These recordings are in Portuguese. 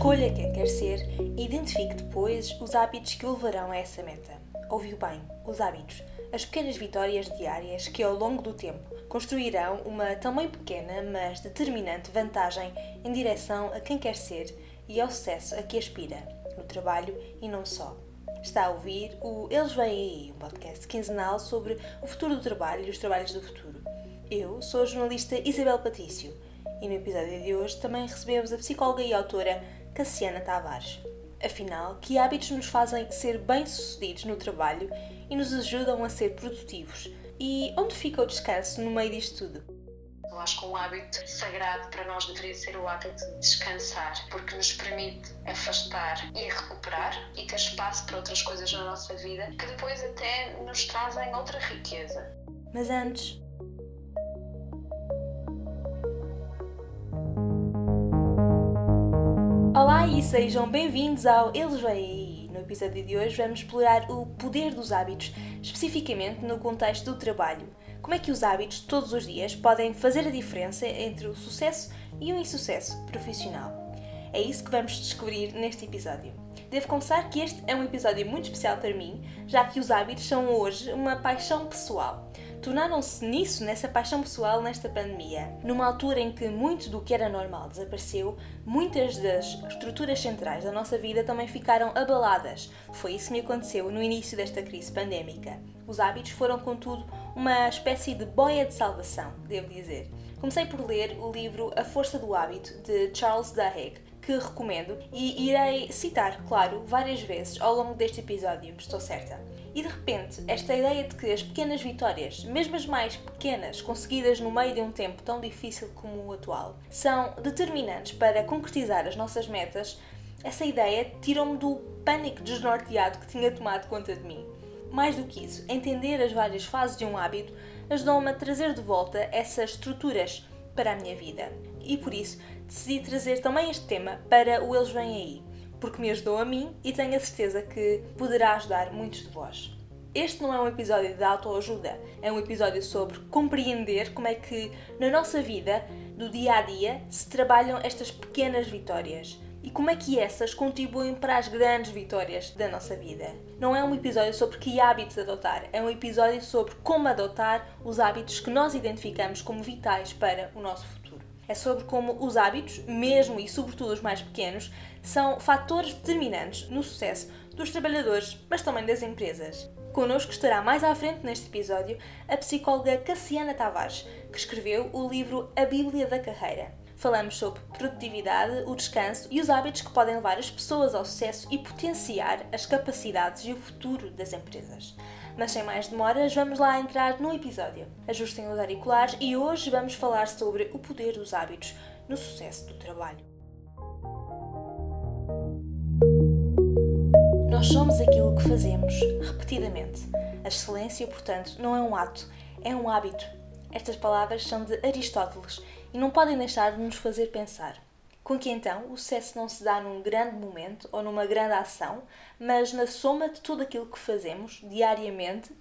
Escolha quem quer ser e identifique depois os hábitos que o levarão a essa meta. Ouviu bem, os hábitos, as pequenas vitórias diárias que ao longo do tempo construirão uma também pequena, mas determinante vantagem em direção a quem quer ser e ao sucesso a que aspira, no trabalho e não só. Está a ouvir o Eles Vêm Aí, um podcast quinzenal sobre o futuro do trabalho e os trabalhos do futuro. Eu sou a jornalista Isabel Patrício e no episódio de hoje também recebemos a psicóloga e autora Cassiana Tavares. Afinal, que hábitos nos fazem ser bem-sucedidos no trabalho e nos ajudam a ser produtivos? E onde fica o descanso no meio disto tudo? Eu acho que um hábito sagrado para nós deveria ser o hábito de descansar, porque nos permite afastar e recuperar e ter espaço para outras coisas na nossa vida que depois até nos trazem outra riqueza. Mas antes, e sejam bem-vindos ao Eles. No episódio de hoje vamos explorar o poder dos hábitos, especificamente no contexto do trabalho. Como é que os hábitos todos os dias podem fazer a diferença entre o sucesso e o insucesso profissional? É isso que vamos descobrir neste episódio. Devo confessar que este é um episódio muito especial para mim, já que os hábitos são hoje uma paixão pessoal tornaram-se nisso, nessa paixão pessoal, nesta pandemia. Numa altura em que muito do que era normal desapareceu, muitas das estruturas centrais da nossa vida também ficaram abaladas. Foi isso que me aconteceu no início desta crise pandémica. Os hábitos foram, contudo, uma espécie de boia de salvação, devo dizer. Comecei por ler o livro A Força do Hábito, de Charles Duhigg, que recomendo e irei citar, claro, várias vezes ao longo deste episódio, estou certa. E de repente, esta ideia de que as pequenas vitórias, mesmo as mais pequenas, conseguidas no meio de um tempo tão difícil como o atual, são determinantes para concretizar as nossas metas, essa ideia tirou-me do pânico desnorteado que tinha tomado conta de mim. Mais do que isso, entender as várias fases de um hábito ajudou-me a trazer de volta essas estruturas para a minha vida. E por isso decidi trazer também este tema para o Eles Vêm Aí porque me ajudou a mim e tenho a certeza que poderá ajudar muitos de vós. Este não é um episódio de autoajuda, é um episódio sobre compreender como é que na nossa vida, do dia a dia, se trabalham estas pequenas vitórias e como é que essas contribuem para as grandes vitórias da nossa vida. Não é um episódio sobre que hábitos adotar, é um episódio sobre como adotar os hábitos que nós identificamos como vitais para o nosso futuro. É sobre como os hábitos, mesmo e sobretudo os mais pequenos, são fatores determinantes no sucesso dos trabalhadores, mas também das empresas. Connosco estará mais à frente neste episódio a psicóloga Cassiana Tavares, que escreveu o livro A Bíblia da Carreira. Falamos sobre produtividade, o descanso e os hábitos que podem levar as pessoas ao sucesso e potenciar as capacidades e o futuro das empresas. Mas sem mais demoras, vamos lá entrar no episódio. Ajustem os auriculares e hoje vamos falar sobre o poder dos hábitos no sucesso do trabalho. Nós somos aquilo que fazemos repetidamente. A excelência, portanto, não é um ato, é um hábito. Estas palavras são de Aristóteles e não podem deixar de nos fazer pensar. Com que então o sucesso não se dá num grande momento ou numa grande ação, mas na soma de tudo aquilo que fazemos diariamente.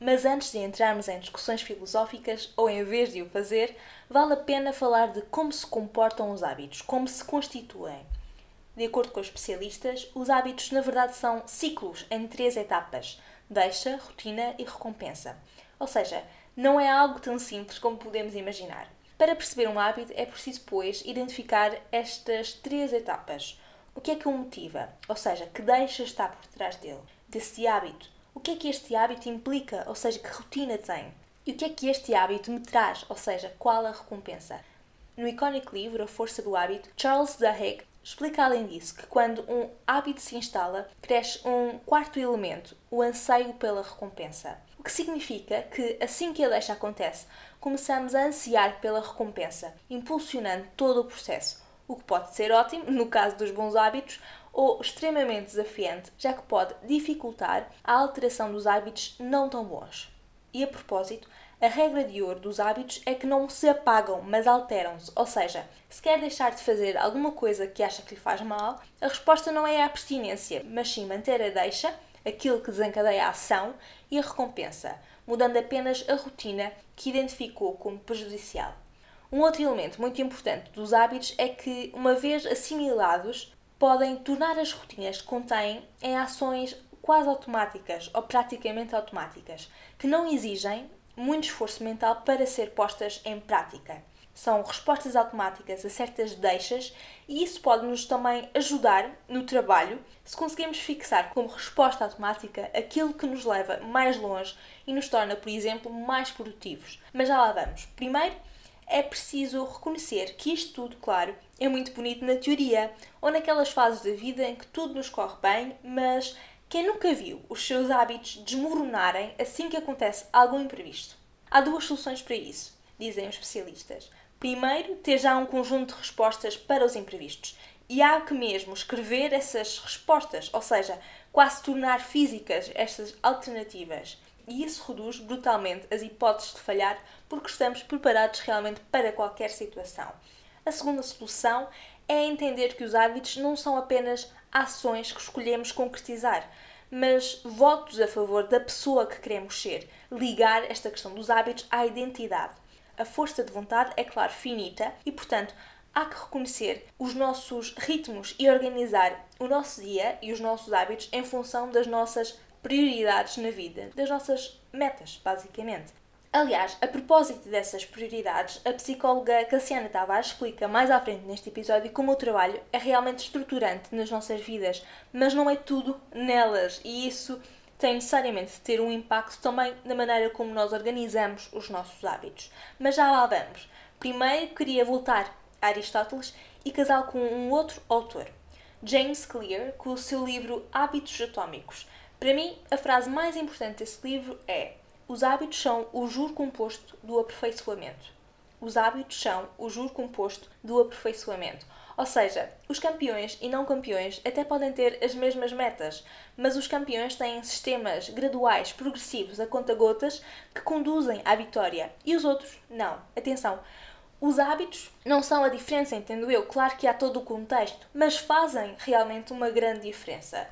Mas antes de entrarmos em discussões filosóficas, ou em vez de o fazer, vale a pena falar de como se comportam os hábitos, como se constituem. De acordo com os especialistas, os hábitos na verdade são ciclos em três etapas: deixa, rotina e recompensa. Ou seja, não é algo tão simples como podemos imaginar. Para perceber um hábito é preciso, pois, identificar estas três etapas. O que é que o motiva? Ou seja, que deixa estar por trás dele? Desse hábito. O que é que este hábito implica? Ou seja, que rotina tem? E o que é que este hábito me traz? Ou seja, qual a recompensa? No icónico livro A Força do Hábito, Charles Duhigg Explica além disso que quando um hábito se instala, cresce um quarto elemento, o anseio pela recompensa. O que significa que assim que a deixa acontece, começamos a ansiar pela recompensa, impulsionando todo o processo, o que pode ser ótimo no caso dos bons hábitos ou extremamente desafiante, já que pode dificultar a alteração dos hábitos não tão bons. E a propósito, a regra de ouro dos hábitos é que não se apagam, mas alteram-se. Ou seja, se quer deixar de fazer alguma coisa que acha que lhe faz mal, a resposta não é a abstinência, mas sim manter a deixa, aquilo que desencadeia a ação, e a recompensa, mudando apenas a rotina que identificou como prejudicial. Um outro elemento muito importante dos hábitos é que, uma vez assimilados, podem tornar as rotinas que contêm em ações quase automáticas ou praticamente automáticas, que não exigem muito esforço mental para ser postas em prática. São respostas automáticas a certas deixas e isso pode-nos também ajudar no trabalho se conseguirmos fixar como resposta automática aquilo que nos leva mais longe e nos torna, por exemplo, mais produtivos. Mas já lá vamos. Primeiro, é preciso reconhecer que isto tudo, claro, é muito bonito na teoria ou naquelas fases da vida em que tudo nos corre bem, mas quem nunca viu os seus hábitos desmoronarem assim que acontece algum imprevisto? Há duas soluções para isso, dizem os especialistas. Primeiro, ter já um conjunto de respostas para os imprevistos. E há que mesmo escrever essas respostas, ou seja, quase tornar físicas estas alternativas. E isso reduz brutalmente as hipóteses de falhar porque estamos preparados realmente para qualquer situação. A segunda solução é entender que os hábitos não são apenas ações que escolhemos concretizar, mas votos a favor da pessoa que queremos ser, ligar esta questão dos hábitos à identidade. A força de vontade é, claro, finita e, portanto, há que reconhecer os nossos ritmos e organizar o nosso dia e os nossos hábitos em função das nossas prioridades na vida, das nossas metas, basicamente. Aliás, a propósito dessas prioridades, a psicóloga Cassiana Tavares explica mais à frente neste episódio como o trabalho é realmente estruturante nas nossas vidas, mas não é tudo nelas, e isso tem necessariamente de ter um impacto também na maneira como nós organizamos os nossos hábitos. Mas já lá vamos. Primeiro queria voltar a Aristóteles e casá-lo com um outro autor, James Clear, com o seu livro Hábitos Atômicos. Para mim, a frase mais importante desse livro é os hábitos são o juro composto do aperfeiçoamento. Os hábitos são o juro composto do aperfeiçoamento. Ou seja, os campeões e não campeões até podem ter as mesmas metas, mas os campeões têm sistemas graduais, progressivos, a conta-gotas, que conduzem à vitória e os outros não. Atenção! Os hábitos não são a diferença, entendo eu. Claro que há todo o contexto, mas fazem realmente uma grande diferença.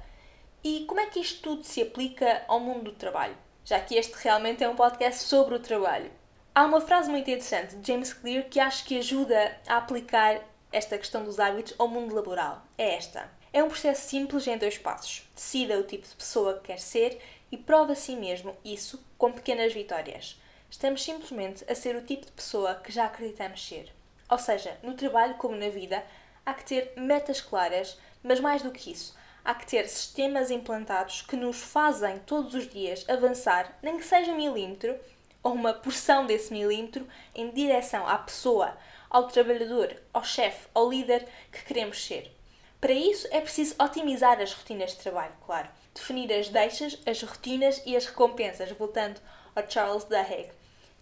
E como é que isto tudo se aplica ao mundo do trabalho? Já que este realmente é um podcast sobre o trabalho. Há uma frase muito interessante de James Clear que acho que ajuda a aplicar esta questão dos hábitos ao mundo laboral. É esta. É um processo simples em dois passos. Decida o tipo de pessoa que quer ser e prova a si mesmo isso com pequenas vitórias. Estamos simplesmente a ser o tipo de pessoa que já acreditamos ser. Ou seja, no trabalho como na vida, há que ter metas claras, mas mais do que isso, há que ter sistemas implantados que nos fazem todos os dias avançar, nem que seja um milímetro, ou uma porção desse milímetro, em direção à pessoa, ao trabalhador, ao chefe, ao líder que queremos ser. Para isso é preciso otimizar as rotinas de trabalho, claro. Definir as deixas, as rotinas e as recompensas, voltando ao Charles Duhigg.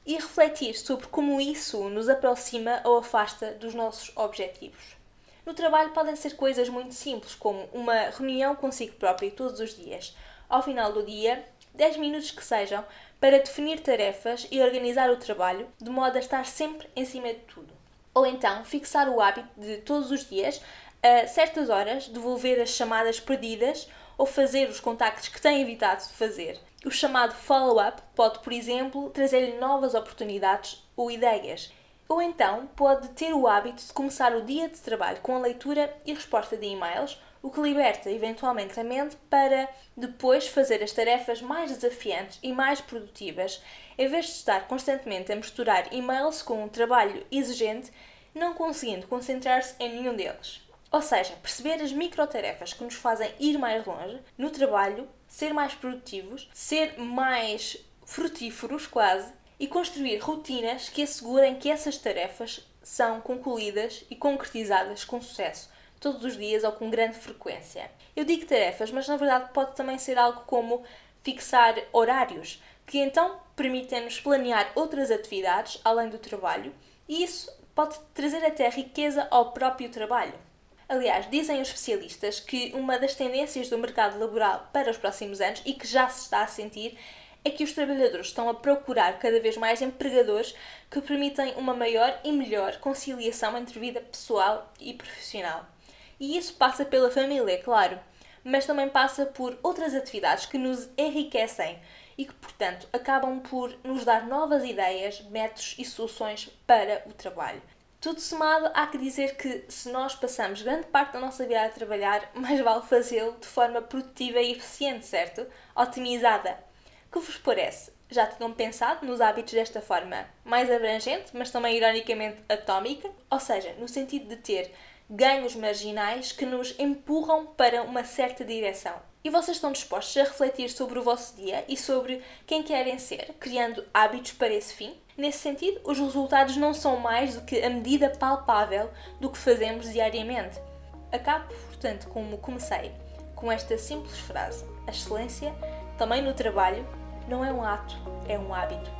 E refletir sobre como isso nos aproxima ou afasta dos nossos objetivos. No trabalho podem ser coisas muito simples, como uma reunião consigo próprio todos os dias. Ao final do dia, 10 minutos que sejam, para definir tarefas e organizar o trabalho, de modo a estar sempre em cima de tudo. Ou então, fixar o hábito de todos os dias, a certas horas, devolver as chamadas perdidas ou fazer os contactos que têm evitado de fazer. O chamado follow-up pode, por exemplo, trazer-lhe novas oportunidades ou ideias ou então pode ter o hábito de começar o dia de trabalho com a leitura e resposta de e-mails, o que liberta eventualmente a mente para depois fazer as tarefas mais desafiantes e mais produtivas, em vez de estar constantemente a misturar e-mails com um trabalho exigente, não conseguindo concentrar-se em nenhum deles. Ou seja, perceber as microtarefas que nos fazem ir mais longe no trabalho, ser mais produtivos, ser mais frutíferos quase e construir rotinas que assegurem que essas tarefas são concluídas e concretizadas com sucesso, todos os dias ou com grande frequência. Eu digo tarefas, mas na verdade pode também ser algo como fixar horários, que então permitem-nos planear outras atividades além do trabalho, e isso pode trazer até riqueza ao próprio trabalho. Aliás, dizem os especialistas que uma das tendências do mercado laboral para os próximos anos e que já se está a sentir é que os trabalhadores estão a procurar cada vez mais empregadores que permitem uma maior e melhor conciliação entre vida pessoal e profissional. E isso passa pela família, claro, mas também passa por outras atividades que nos enriquecem e que, portanto, acabam por nos dar novas ideias, métodos e soluções para o trabalho. Tudo somado, há que dizer que se nós passamos grande parte da nossa vida a trabalhar, mais vale fazê-lo de forma produtiva e eficiente, certo? Otimizada. Que vos parece? Já tinham pensado nos hábitos desta forma mais abrangente, mas também ironicamente atómica? Ou seja, no sentido de ter ganhos marginais que nos empurram para uma certa direção. E vocês estão dispostos a refletir sobre o vosso dia e sobre quem querem ser, criando hábitos para esse fim? Nesse sentido, os resultados não são mais do que a medida palpável do que fazemos diariamente. Acabo, portanto, como comecei, com esta simples frase: A excelência, também no trabalho, não é um ato, é um hábito.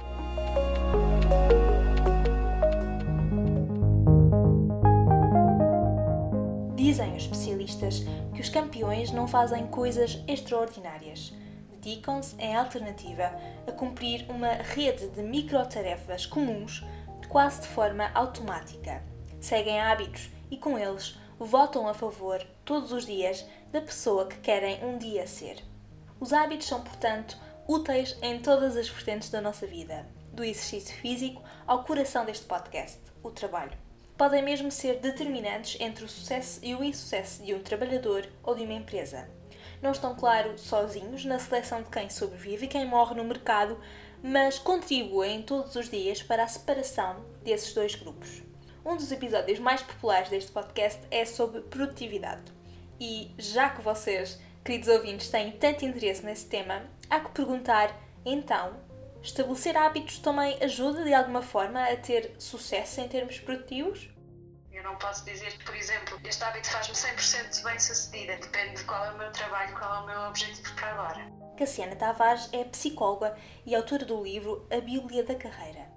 Dizem os especialistas que os campeões não fazem coisas extraordinárias dedicam-se, em alternativa, a cumprir uma rede de microtarefas comuns, quase de forma automática. Seguem hábitos e, com eles, votam a favor, todos os dias, da pessoa que querem um dia ser. Os hábitos são, portanto, úteis em todas as vertentes da nossa vida, do exercício físico ao coração deste podcast, o trabalho. Podem mesmo ser determinantes entre o sucesso e o insucesso de um trabalhador ou de uma empresa não estão, claro, sozinhos na seleção de quem sobrevive e quem morre no mercado, mas contribuem todos os dias para a separação desses dois grupos. Um dos episódios mais populares deste podcast é sobre produtividade. E já que vocês, queridos ouvintes, têm tanto interesse nesse tema, há que perguntar então: estabelecer hábitos também ajuda de alguma forma a ter sucesso em termos produtivos? Eu não posso dizer que, por exemplo, este hábito faz-me 100% bem sucedida. Depende de qual é o meu trabalho, qual é o meu objetivo para agora. Cassiana Tavares é psicóloga e autora do livro A Bíblia da Carreira.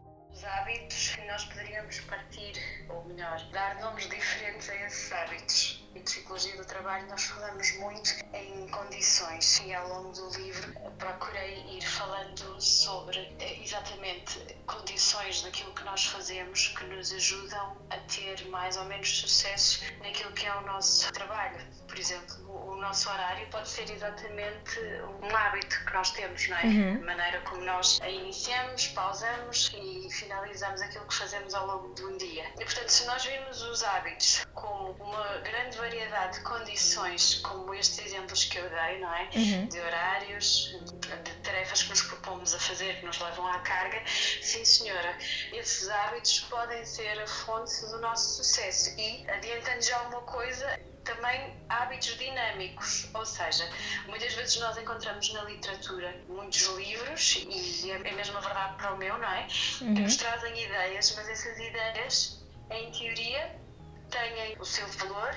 Os hábitos que nós poderíamos partir, ou melhor, dar nomes diferentes a esses hábitos em Psicologia do Trabalho nós falamos muito em condições e ao longo do livro procurei ir falando sobre eh, exatamente condições daquilo que nós fazemos que nos ajudam a ter mais ou menos sucesso naquilo que é o nosso trabalho. Por exemplo, nosso horário pode ser exatamente um hábito que nós temos, não é? Uhum. A maneira como nós iniciamos, pausamos e finalizamos aquilo que fazemos ao longo de um dia. E, portanto, se nós virmos os hábitos como uma grande variedade de condições, como estes exemplos que eu dei, não é? Uhum. De horários, de tarefas que nos propomos a fazer, que nos levam à carga, sim, senhora, esses hábitos podem ser a fonte do nosso sucesso. E, adiantando já uma coisa, também hábitos dinâmicos, ou seja, muitas vezes nós encontramos na literatura muitos livros, e é mesmo a verdade para o meu, não é? Uhum. Que nos trazem ideias, mas essas ideias, em teoria, têm o seu valor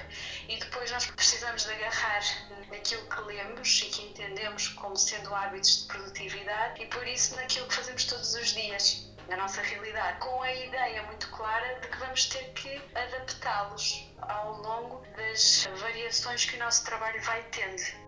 e depois nós precisamos de agarrar naquilo que lemos e que entendemos como sendo hábitos de produtividade e por isso naquilo que fazemos todos os dias na nossa realidade, com a ideia muito clara de que vamos ter que adaptá-los ao longo das variações que o nosso trabalho vai tendo.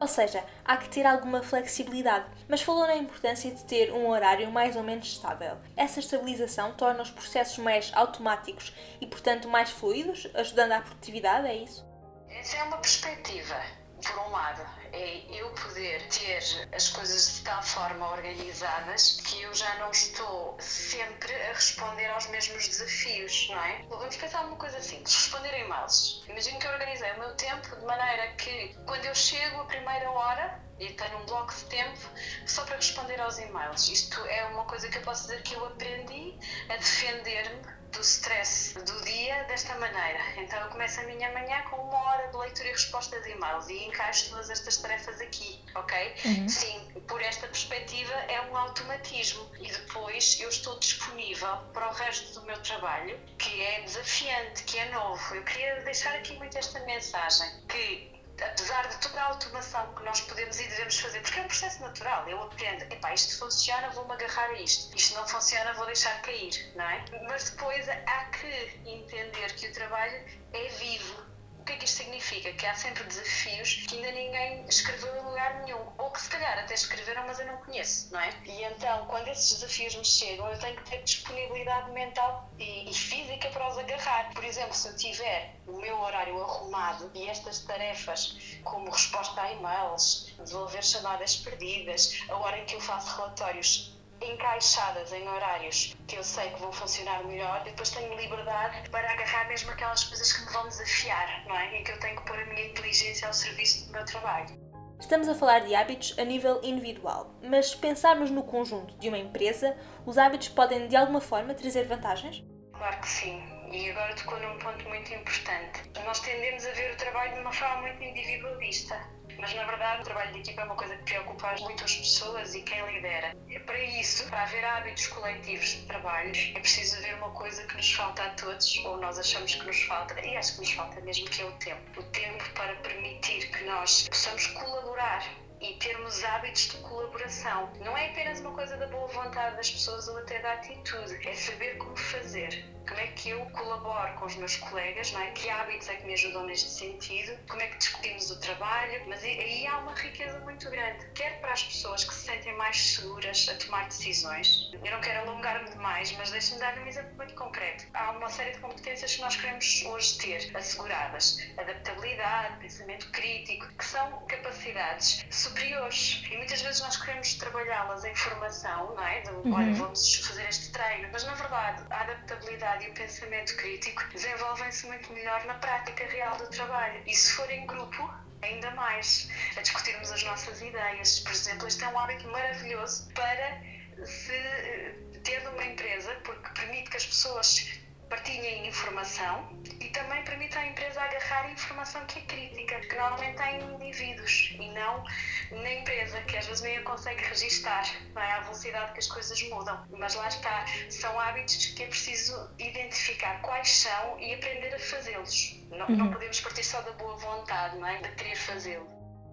Ou seja, há que ter alguma flexibilidade, mas falou na importância de ter um horário mais ou menos estável. Essa estabilização torna os processos mais automáticos e, portanto, mais fluidos, ajudando à produtividade, é isso? Essa é uma perspectiva por um lado, é eu poder ter as coisas de tal forma organizadas que eu já não estou sempre a responder aos mesmos desafios, não é? Vamos pensar numa coisa simples, responder e-mails. Imagino que eu organizei o meu tempo de maneira que quando eu chego a primeira hora, e tenho um bloco de tempo só para responder aos e-mails. Isto é uma coisa que eu posso dizer que eu aprendi a defender-me do stress do dia desta maneira. Então eu começo a minha manhã com uma hora de leitura e resposta de e-mails e encaixo todas estas tarefas aqui, ok? Uhum. Sim, por esta perspectiva é um automatismo e depois eu estou disponível para o resto do meu trabalho, que é desafiante, que é novo. Eu queria deixar aqui muito esta mensagem que apesar de toda a automação que nós podemos e devemos fazer, porque é um processo natural, eu aprendo, epá, isto funciona, vou-me agarrar a isto, isto não funciona, vou deixar cair, não é? Mas depois há que entender que o trabalho é vivo, o que é que isto significa? Que há sempre desafios que ainda ninguém escreveu em lugar nenhum, ou que se calhar até escreveram, mas eu não conheço, não é? E então, quando esses desafios me chegam, eu tenho que ter disponibilidade mental e, e física para os agarrar. Por exemplo, se eu tiver o meu horário arrumado e estas tarefas, como resposta a e-mails, devolver chamadas perdidas, a hora em que eu faço relatórios encaixadas em horários que eu sei que vão funcionar melhor, e depois tenho liberdade para agarrar mesmo aquelas coisas que me vão desafiar, não é? Em que eu tenho que pôr a minha inteligência ao serviço do meu trabalho. Estamos a falar de hábitos a nível individual, mas se pensarmos no conjunto de uma empresa, os hábitos podem de alguma forma trazer vantagens? Claro que sim. E agora tocou num ponto muito importante. Nós tendemos a ver o trabalho de uma forma muito individualista mas na verdade o trabalho de equipa é uma coisa que preocupa muito as pessoas e quem lidera. Para isso, para haver hábitos coletivos de trabalho, é preciso haver uma coisa que nos falta a todos, ou nós achamos que nos falta, e acho que nos falta mesmo, que é o tempo. O tempo para permitir que nós possamos colaborar e termos hábitos de colaboração. Não é apenas uma coisa da boa vontade das pessoas ou até da atitude, é saber como fazer como é que eu colaboro com os meus colegas, não é? que hábitos é que me ajudam neste sentido, como é que discutimos o trabalho, mas aí há uma riqueza muito grande, quer para as pessoas que se sentem mais seguras a tomar decisões. Eu não quero alongar-me demais, mas deixe-me dar um exemplo muito concreto. Há uma série de competências que nós queremos hoje ter asseguradas: adaptabilidade, pensamento crítico, que são capacidades superiores e muitas vezes nós queremos trabalhá-las em formação, não é? De, uhum. Olha, vamos fazer este treino, mas na verdade a adaptabilidade e o pensamento crítico desenvolvem-se muito melhor na prática real do trabalho. E se for em grupo, ainda mais, a discutirmos as nossas ideias. Por exemplo, este é um hábito maravilhoso para se ter numa empresa, porque permite que as pessoas partilhem informação e também permite à empresa agarrar informação que é crítica, que normalmente está em indivíduos e não na empresa, que às vezes nem a consegue registar, não é? À velocidade que as coisas mudam. Mas lá está, são hábitos que é preciso identificar quais são e aprender a fazê-los. Não, uhum. não podemos partir só da boa vontade, não é? De querer fazê-lo.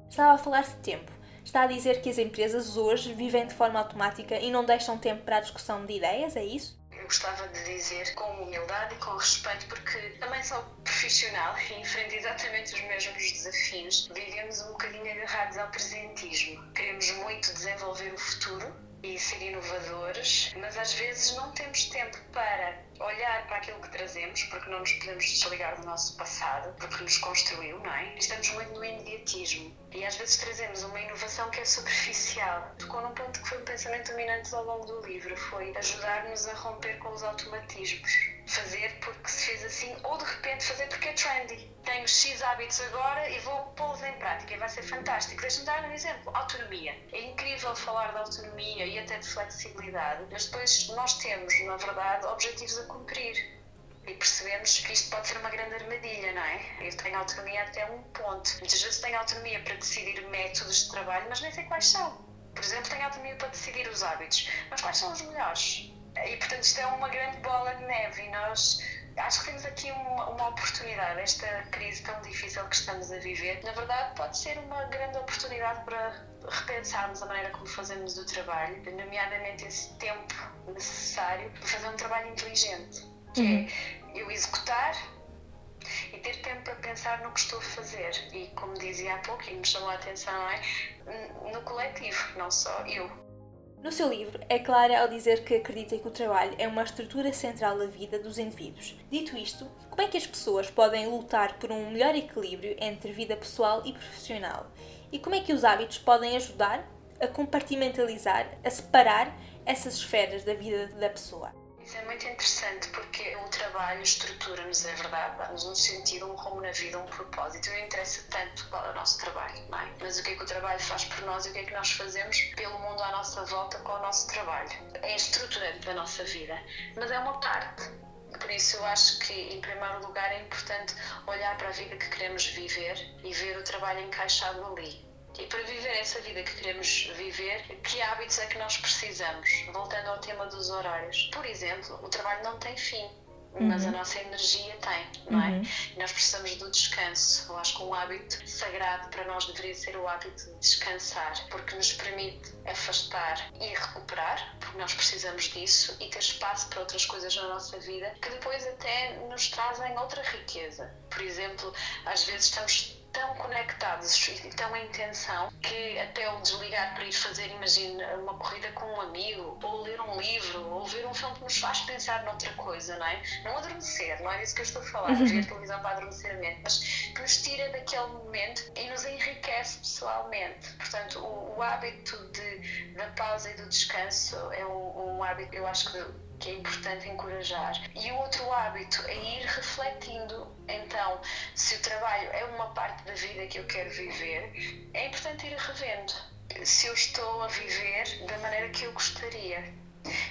Estava a falar de tempo. Está a dizer que as empresas hoje vivem de forma automática e não deixam tempo para a discussão de ideias, é isso? Gostava de dizer com humildade e com respeito, porque também sou profissional e enfrento exatamente os mesmos desafios. Vivemos um bocadinho agarrados ao presentismo. Queremos muito desenvolver o futuro e ser inovadores, mas às vezes não temos tempo para olhar para aquilo que trazemos, porque não nos podemos desligar do nosso passado, porque nos construiu, não é? Estamos muito no imediatismo e às vezes trazemos uma inovação que é superficial. Tocou num ponto que foi um pensamento dominante ao longo do livro, foi ajudar-nos a romper com os automatismos. Fazer porque se fez assim, ou de repente fazer porque é trendy. Tenho X hábitos agora e vou pô-los em prática e vai ser fantástico. Deixa-me dar um exemplo: autonomia. É incrível falar de autonomia e até de flexibilidade, mas depois nós temos, na verdade, objetivos a cumprir e percebemos que isto pode ser uma grande armadilha, não é? Eu tenho autonomia até um ponto. Muitas vezes tenho autonomia para decidir métodos de trabalho, mas nem sei quais são. Por exemplo, tenho autonomia para decidir os hábitos, mas quais são os melhores? E, portanto, isto é uma grande bola de neve e nós acho que temos aqui uma, uma, oportunidade. Esta crise tão difícil que estamos a viver, na verdade, pode ser uma grande oportunidade para repensarmos a maneira como fazemos o trabalho, nomeadamente esse tempo necessário para fazer um trabalho inteligente, que uhum. é eu executar e ter tempo para pensar no que estou a fazer. E como dizia há pouco, e me chamou a atenção, é? no coletivo, não só eu. No seu livro, é clara ao dizer que acredita que o trabalho é uma estrutura central da vida dos indivíduos. Dito isto, como é que as pessoas podem lutar por um melhor equilíbrio entre vida pessoal e profissional? E como é que os hábitos podem ajudar a compartimentalizar, a separar essas esferas da vida da pessoa? Isso é muito interessante porque o trabalho estrutura-nos, é verdade, dá-nos um sentido, um rumo na vida, um propósito. Não interessa tanto qual é o nosso trabalho, não é? Mas o que é que o trabalho faz por nós e o que é que nós fazemos pelo mundo à nossa volta com o nosso trabalho. É estruturante da nossa vida, mas é uma parte. Por isso, eu acho que, em primeiro lugar, é importante olhar para a vida que queremos viver e ver o trabalho encaixado ali e para viver essa vida que queremos viver, que hábitos é que nós precisamos? Voltando ao tema dos horários. Por exemplo, o trabalho não tem fim. Mas a uhum. nossa energia tem, não é? Uhum. Nós precisamos do descanso. Eu acho que um hábito sagrado para nós deveria ser o hábito de descansar, porque nos permite afastar e recuperar, porque nós precisamos disso, e ter espaço para outras coisas na nossa vida que depois até nos trazem outra riqueza. Por exemplo, às vezes estamos tão conectados e tão em tensão que até o desligar para ir fazer, imagina, uma corrida com um amigo, ou ler um livro, ou ver um filme que nos faz pensar noutra coisa, não é? Não adormecer, não é disso que eu estou a falar, uhum. ver televisão para adormecer a mente, mas que nos tira daquele momento e nos enriquece pessoalmente. Portanto, o, o hábito de, da pausa e do descanso é um, um hábito, eu acho que que é importante encorajar. E o outro hábito é ir refletindo. Então, se o trabalho é uma parte da vida que eu quero viver, é importante ir revendo se eu estou a viver da maneira que eu gostaria.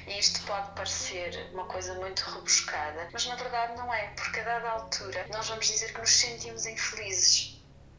E isto pode parecer uma coisa muito rebuscada, mas na verdade não é, porque a dada altura nós vamos dizer que nos sentimos infelizes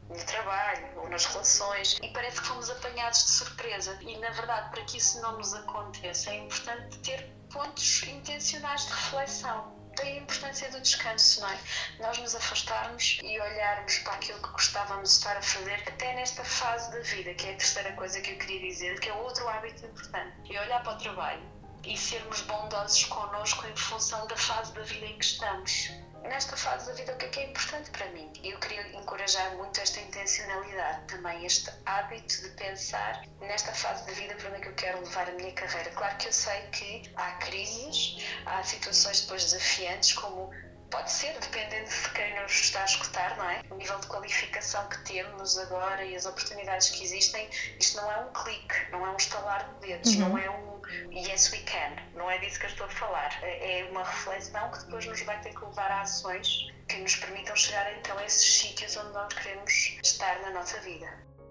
no trabalho ou nas relações e parece que fomos apanhados de surpresa. E na verdade, para que isso não nos aconteça, é importante ter pontos intencionais de reflexão. Daí a importância do descanso, não é? Nós nos afastarmos e olharmos para aquilo que gostávamos de estar a fazer, até nesta fase da vida, que é a terceira coisa que eu queria dizer, que é outro hábito importante. E olhar para o trabalho e sermos bondosos connosco em função da fase da vida em que estamos nesta fase da vida o que é que é importante para mim. Eu queria encorajar muito esta intencionalidade, também este hábito de pensar nesta fase da vida para onde é que eu quero levar a minha carreira. Claro que eu sei que há crises, há situações depois desafiantes, como Pode ser, dependendo de quem nos está a escutar, não é? O nível de qualificação que temos agora e as oportunidades que existem, isto não é um clique, não é um estalar de dedos, uhum. não é um yes we can, não é disso que eu estou a falar. É, é uma reflexão que depois nos vai ter que levar a ações que nos permitam chegar então a esses sítios onde nós queremos estar na nossa vida.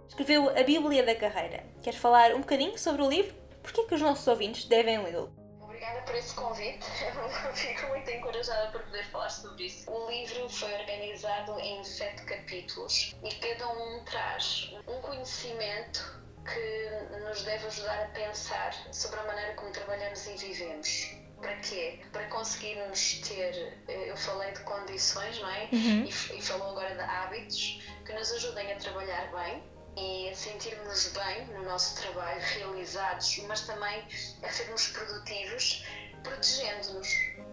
Escreveu a Bíblia da Carreira. Quer falar um bocadinho sobre o livro? Porquê que os nossos ouvintes devem lê-lo? Obrigada por esse convite. Eu fico muito encorajada por poder falar sobre isso. O livro foi organizado em sete capítulos e cada um traz um conhecimento que nos deve ajudar a pensar sobre a maneira como trabalhamos e vivemos. Para quê? Para conseguirmos ter, eh, eu falei de condições, não é? Uhum. E, e falou agora de hábitos que nos ajudem a trabalhar bem e a sentirmos bem no nosso trabalho, realizados, mas também a sermos produtivos, protegendo-nos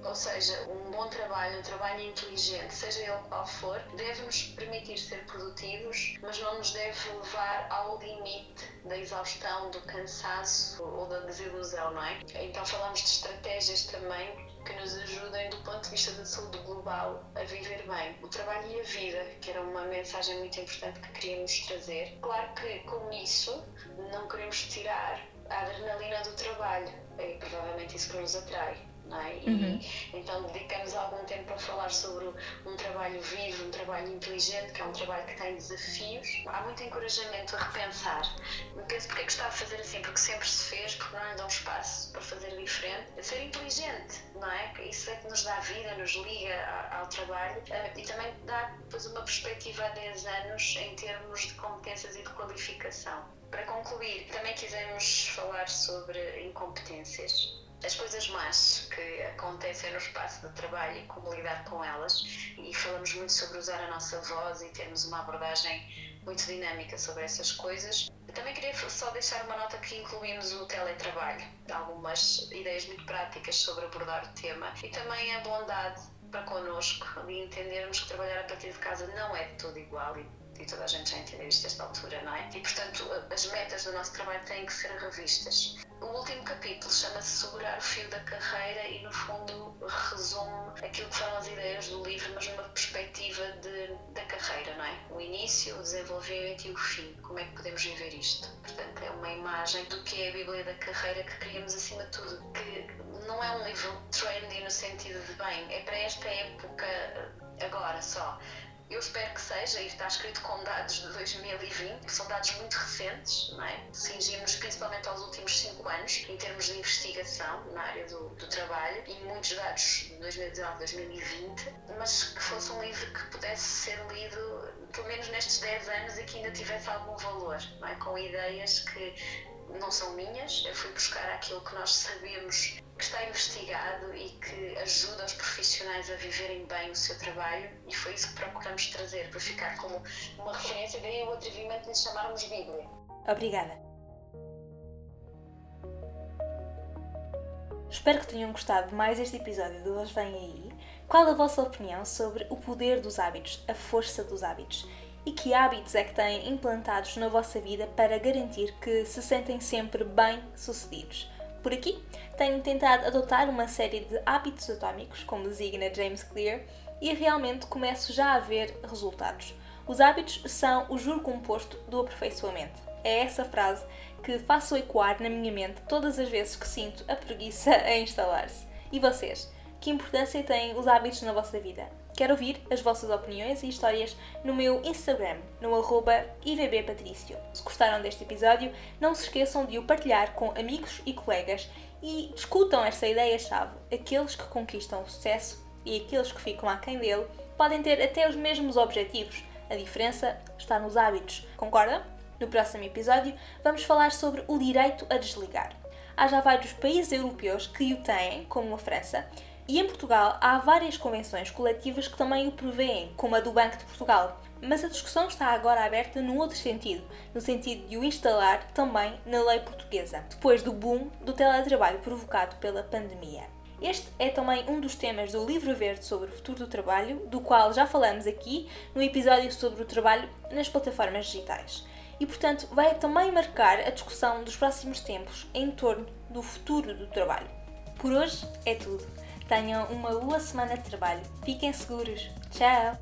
ou seja, um bom trabalho, um trabalho inteligente, seja ele qual for, deve-nos permitir ser produtivos, mas não nos deve levar ao limite da exaustão, do cansaço ou da desilusão, não é? Então falamos de estratégias também que nos ajudem do ponto de vista da saúde global a viver bem o trabalho e a vida, que era uma mensagem muito importante que queríamos trazer. Claro que com isso não queremos tirar a adrenalina do trabalho, é provavelmente isso que nos atrai é? E, uhum. Então dedicamos algum tempo a falar sobre um trabalho vivo, um trabalho inteligente, que é um trabalho que tem desafios. Há muito encorajamento a repensar. Eu penso porque é que está a fazer assim, porque sempre se fez, porque não lhe dá um espaço para fazer diferente. A ser inteligente, não é? Isso é que nos dá vida, nos liga ao trabalho uh, e também dá depois uma perspectiva a 10 anos em termos de competências e de qualificação. Para concluir, também quisemos falar sobre incompetências as coisas más que acontecem no espaço de trabalho e como lidar com elas. E falamos muito sobre usar a nossa voz e termos uma abordagem muito dinâmica sobre essas coisas. Também queria só deixar uma nota que incluímos o teletrabalho, algumas ideias muito práticas sobre abordar o tema e também a bondade para connosco de entendermos que trabalhar a partir de casa não é tudo igual e toda a gente já entendeu isto esta altura, não é? E portanto, as metas do nosso trabalho têm que ser revistas. O último capítulo chama-se Segurar o Fio da Carreira e, no fundo, resume aquilo que foram as ideias do livro, mas numa perspectiva de, da carreira, não é? O início, o desenvolvimento e o fim. Como é que podemos viver isto? Portanto, é uma imagem do que é a Bíblia da Carreira que queríamos, acima de tudo, que não é um livro trendy no sentido de, bem, é para esta época agora só eu espero que seja, e está escrito com dados de 2020, que são dados muito recentes, não é? Cingimos principalmente aos últimos cinco anos, em termos de investigação na área do, do trabalho, e muitos dados de 2019, 2020, mas que fosse um livro que pudesse ser lido pelo menos nestes 10 anos e que ainda tivesse algum valor, não é? Com ideias que não são minhas, eu fui buscar aquilo que nós sabemos que está investigado e que ajuda os profissionais a viverem bem o seu trabalho e foi isso que procuramos trazer para ficar como uma referência, daí o atrevimento de lhe chamarmos Bíblia. Obrigada. Espero que tenham gostado de mais este episódio do Hoje Vem Aí. Qual a vossa opinião sobre o poder dos hábitos, a força dos hábitos? E que hábitos é que têm implantados na vossa vida para garantir que se sentem sempre bem sucedidos. Por aqui, tenho tentado adotar uma série de hábitos atómicos, como designa James Clear, e realmente começo já a ver resultados. Os hábitos são o juro composto do aperfeiçoamento. É essa frase que faço ecoar na minha mente todas as vezes que sinto a preguiça a instalar-se. E vocês? Que importância têm os hábitos na vossa vida? Quero ouvir as vossas opiniões e histórias no meu Instagram, no arroba ivbpatricio. Se gostaram deste episódio, não se esqueçam de o partilhar com amigos e colegas e discutam esta ideia-chave. Aqueles que conquistam o sucesso e aqueles que ficam aquém dele podem ter até os mesmos objetivos. A diferença está nos hábitos. Concorda? No próximo episódio, vamos falar sobre o direito a desligar. Há já vários países europeus que o têm, como a França, e em Portugal há várias convenções coletivas que também o prevêem, como a do Banco de Portugal. Mas a discussão está agora aberta num outro sentido, no sentido de o instalar também na lei portuguesa, depois do boom do teletrabalho provocado pela pandemia. Este é também um dos temas do livro verde sobre o futuro do trabalho, do qual já falamos aqui no episódio sobre o trabalho nas plataformas digitais. E, portanto, vai também marcar a discussão dos próximos tempos em torno do futuro do trabalho. Por hoje é tudo. Tenham uma boa semana de trabalho. Fiquem seguros. Tchau!